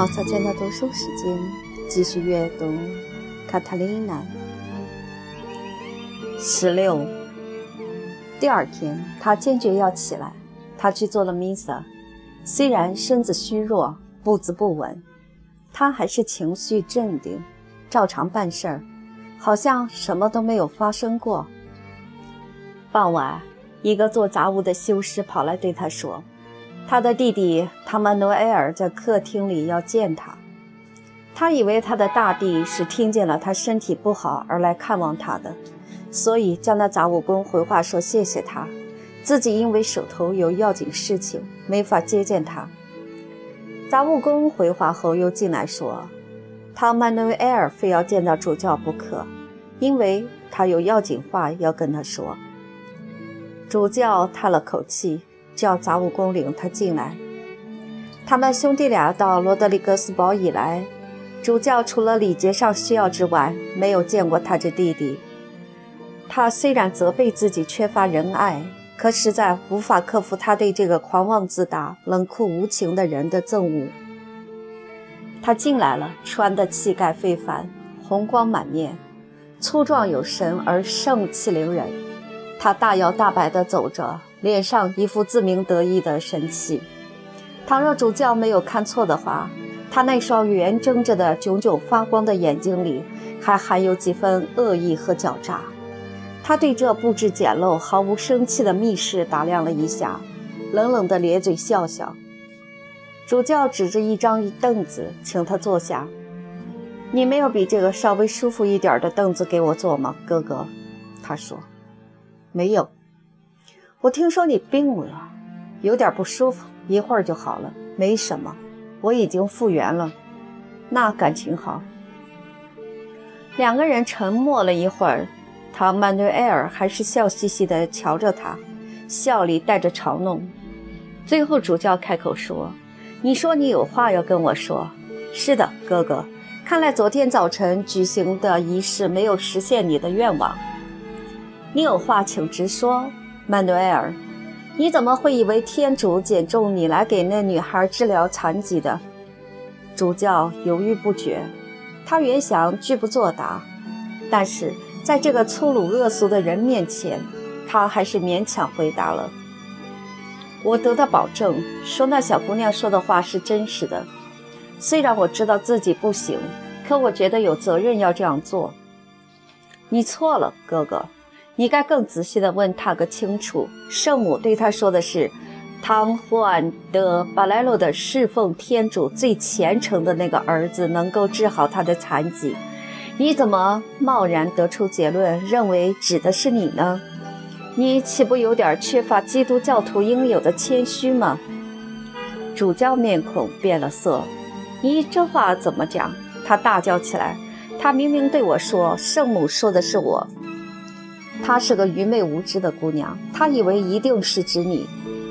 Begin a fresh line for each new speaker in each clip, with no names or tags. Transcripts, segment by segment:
毛小娟的读书时间，继续阅读《卡塔琳娜》。十六。第二天，他坚决要起来。他去做了弥撒，虽然身子虚弱，步子不稳，他还是情绪镇定，照常办事儿，好像什么都没有发生过。傍晚，一个做杂物的修士跑来对他说。他的弟弟汤曼诺埃尔在客厅里要见他，他以为他的大弟是听见了他身体不好而来看望他的，所以叫那杂务工回话说谢谢他，自己因为手头有要紧事情没法接见他。杂务工回话后又进来说，汤曼诺埃尔非要见到主教不可，因为他有要紧话要跟他说。主教叹了口气。叫杂物工领他进来。他们兄弟俩到罗德里格斯堡以来，主教除了礼节上需要之外，没有见过他这弟弟。他虽然责备自己缺乏仁爱，可实在无法克服他对这个狂妄自大、冷酷无情的人的憎恶。他进来了，穿得气概非凡，红光满面，粗壮有神而盛气凌人。他大摇大摆地走着。脸上一副自鸣得意的神气。倘若主教没有看错的话，他那双圆睁着的、炯炯发光的眼睛里还含有几分恶意和狡诈。他对这布置简陋、毫无生气的密室打量了一下，冷冷地咧嘴笑笑。主教指着一张凳子，请他坐下。“你没有比这个稍微舒服一点的凳子给我坐吗，哥哥？”他说，“没有。”我听说你病了，有点不舒服，一会儿就好了，没什么，我已经复原了。那感情好。两个人沉默了一会儿，唐曼对埃尔还是笑嘻嘻地瞧着他，笑里带着嘲弄。最后主教开口说：“你说你有话要跟我说？是的，哥哥，看来昨天早晨举行的仪式没有实现你的愿望。你有话请直说。”曼努埃尔，你怎么会以为天主拣中你来给那女孩治疗残疾的？主教犹豫不决，他原想拒不作答，但是在这个粗鲁恶俗的人面前，他还是勉强回答了。我得到保证，说那小姑娘说的话是真实的。虽然我知道自己不行，可我觉得有责任要这样做。你错了，哥哥。你该更仔细地问他个清楚。圣母对他说的是：“汤霍安德巴莱罗的侍奉天主最虔诚的那个儿子能够治好他的残疾。”你怎么贸然得出结论，认为指的是你呢？你岂不有点缺乏基督教徒应有的谦虚吗？主教面孔变了色。你这话怎么讲？他大叫起来。他明明对我说，圣母说的是我。她是个愚昧无知的姑娘，她以为一定是指你，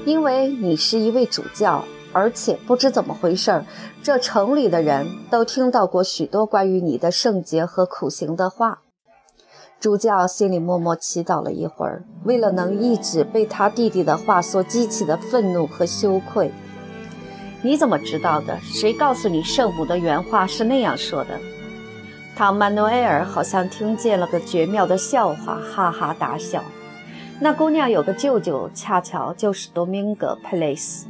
因为你是一位主教，而且不知怎么回事儿，这城里的人都听到过许多关于你的圣洁和苦行的话。主教心里默默祈祷了一会儿，为了能抑制被他弟弟的话所激起的愤怒和羞愧。你怎么知道的？谁告诉你圣母的原话是那样说的？唐曼诺埃尔好像听见了个绝妙的笑话，哈哈大笑。那姑娘有个舅舅，恰巧就是多明戈·佩雷斯。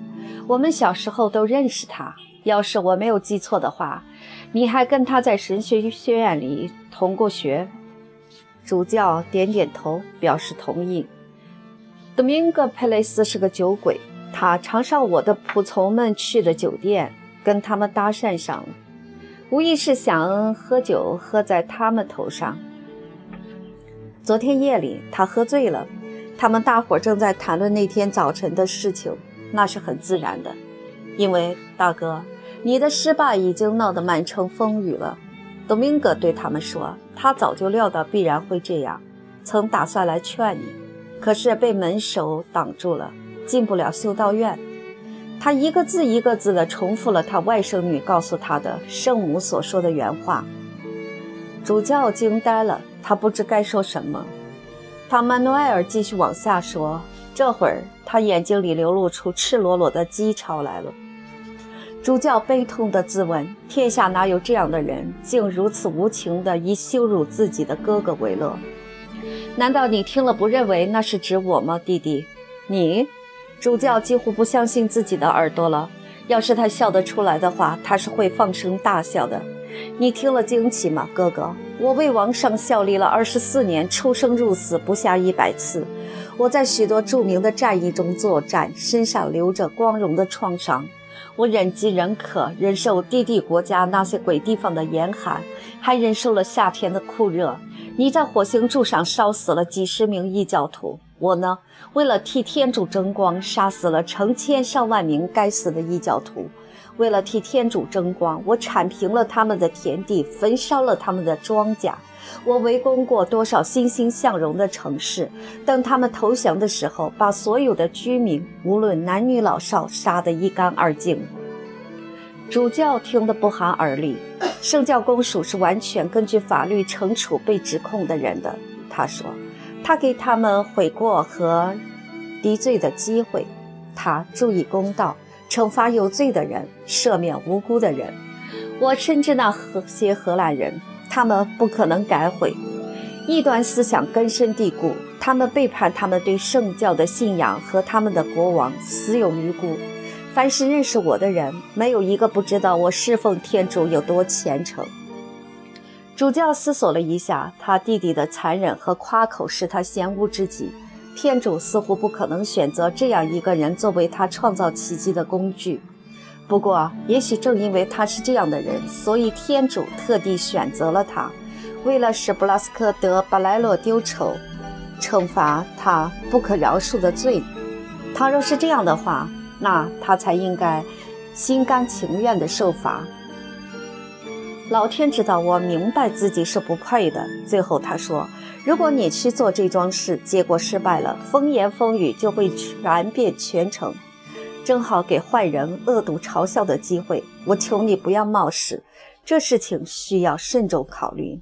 我们小时候都认识他。要是我没有记错的话，你还跟他在神学学院里同过学。主教点点头，表示同意。多明戈·佩雷斯是个酒鬼，他常上我的仆从们去的酒店，跟他们搭讪上了。无疑是想喝酒喝在他们头上。昨天夜里他喝醉了，他们大伙正在谈论那天早晨的事情，那是很自然的，因为大哥，你的失败已经闹得满城风雨了。多明戈对他们说，他早就料到必然会这样，曾打算来劝你，可是被门首挡住了，进不了修道院。他一个字一个字地重复了他外甥女告诉他的圣母所说的原话。主教惊呆了，他不知该说什么。唐曼努埃尔继续往下说，这会儿他眼睛里流露出赤裸裸的讥嘲来了。主教悲痛地自问：天下哪有这样的人，竟如此无情地以羞辱自己的哥哥为乐？难道你听了不认为那是指我吗，弟弟？你？主教几乎不相信自己的耳朵了。要是他笑得出来的话，他是会放声大笑的。你听了惊奇吗，哥哥？我为王上效力了二十四年，出生入死不下一百次。我在许多著名的战役中作战，身上留着光荣的创伤。我忍饥忍渴，忍受低地国家那些鬼地方的严寒，还忍受了夏天的酷热。你在火星柱上烧死了几十名异教徒，我呢，为了替天主争光，杀死了成千上万名该死的异教徒。为了替天主争光，我铲平了他们的田地，焚烧了他们的庄稼。我围攻过多少欣欣向荣的城市？等他们投降的时候，把所有的居民，无论男女老少，杀得一干二净。主教听得不寒而栗。圣教公署是完全根据法律惩处被指控的人的。他说，他给他们悔过和抵罪的机会，他注意公道，惩罚有罪的人，赦免无辜的人。我深知那些荷兰人。他们不可能改悔，异端思想根深蒂固。他们背叛他们对圣教的信仰和他们的国王，死有余辜。凡是认识我的人，没有一个不知道我侍奉天主有多虔诚。主教思索了一下，他弟弟的残忍和夸口使他嫌恶至极。天主似乎不可能选择这样一个人作为他创造奇迹的工具。不过，也许正因为他是这样的人，所以天主特地选择了他，为了使布拉斯科德巴莱洛丢丑，惩罚他不可饶恕的罪。倘若是这样的话，那他才应该心甘情愿地受罚。老天知道，我明白自己是不配的。最后他说：“如果你去做这桩事，结果失败了，风言风语就会传遍全城。”正好给坏人恶毒嘲笑的机会，我求你不要冒失，这事情需要慎重考虑。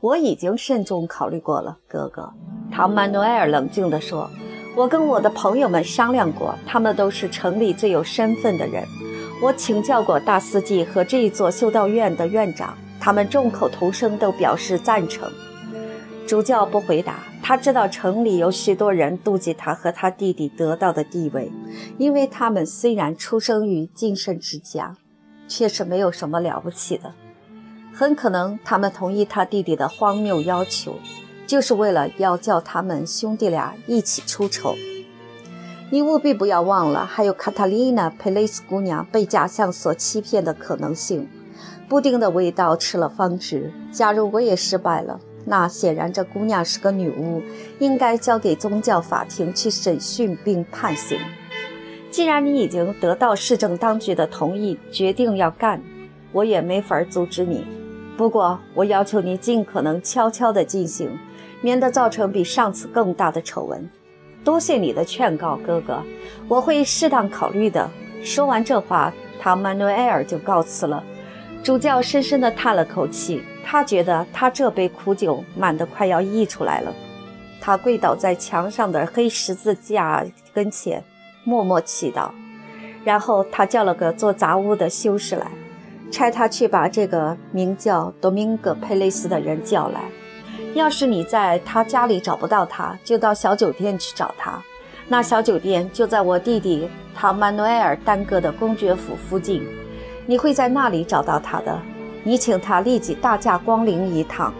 我已经慎重考虑过了，哥哥。唐曼诺埃尔冷静地说：“我跟我的朋友们商量过，他们都是城里最有身份的人。我请教过大司祭和这一座修道院的院长，他们众口同声都表示赞成。”主教不回答。他知道城里有许多人妒忌他和他弟弟得到的地位，因为他们虽然出生于晋圣之家，却是没有什么了不起的。很可能他们同意他弟弟的荒谬要求，就是为了要叫他们兄弟俩一起出丑。你务必不要忘了，还有卡塔琳娜·佩雷斯姑娘被假象所欺骗的可能性。布丁的味道吃了方知。假如我也失败了。那显然，这姑娘是个女巫，应该交给宗教法庭去审讯并判刑。既然你已经得到市政当局的同意，决定要干，我也没法阻止你。不过，我要求你尽可能悄悄地进行，免得造成比上次更大的丑闻。多谢你的劝告，哥哥，我会适当考虑的。说完这话，唐曼努埃尔就告辞了。主教深深地叹了口气。他觉得他这杯苦酒满得快要溢出来了，他跪倒在墙上的黑十字架跟前，默默祈祷。然后他叫了个做杂物的修士来，差他去把这个名叫多明戈·佩雷斯的人叫来。要是你在他家里找不到他，就到小酒店去找他。那小酒店就在我弟弟唐曼努埃尔丹戈的公爵府附近，你会在那里找到他的。你请他立即大驾光临一趟，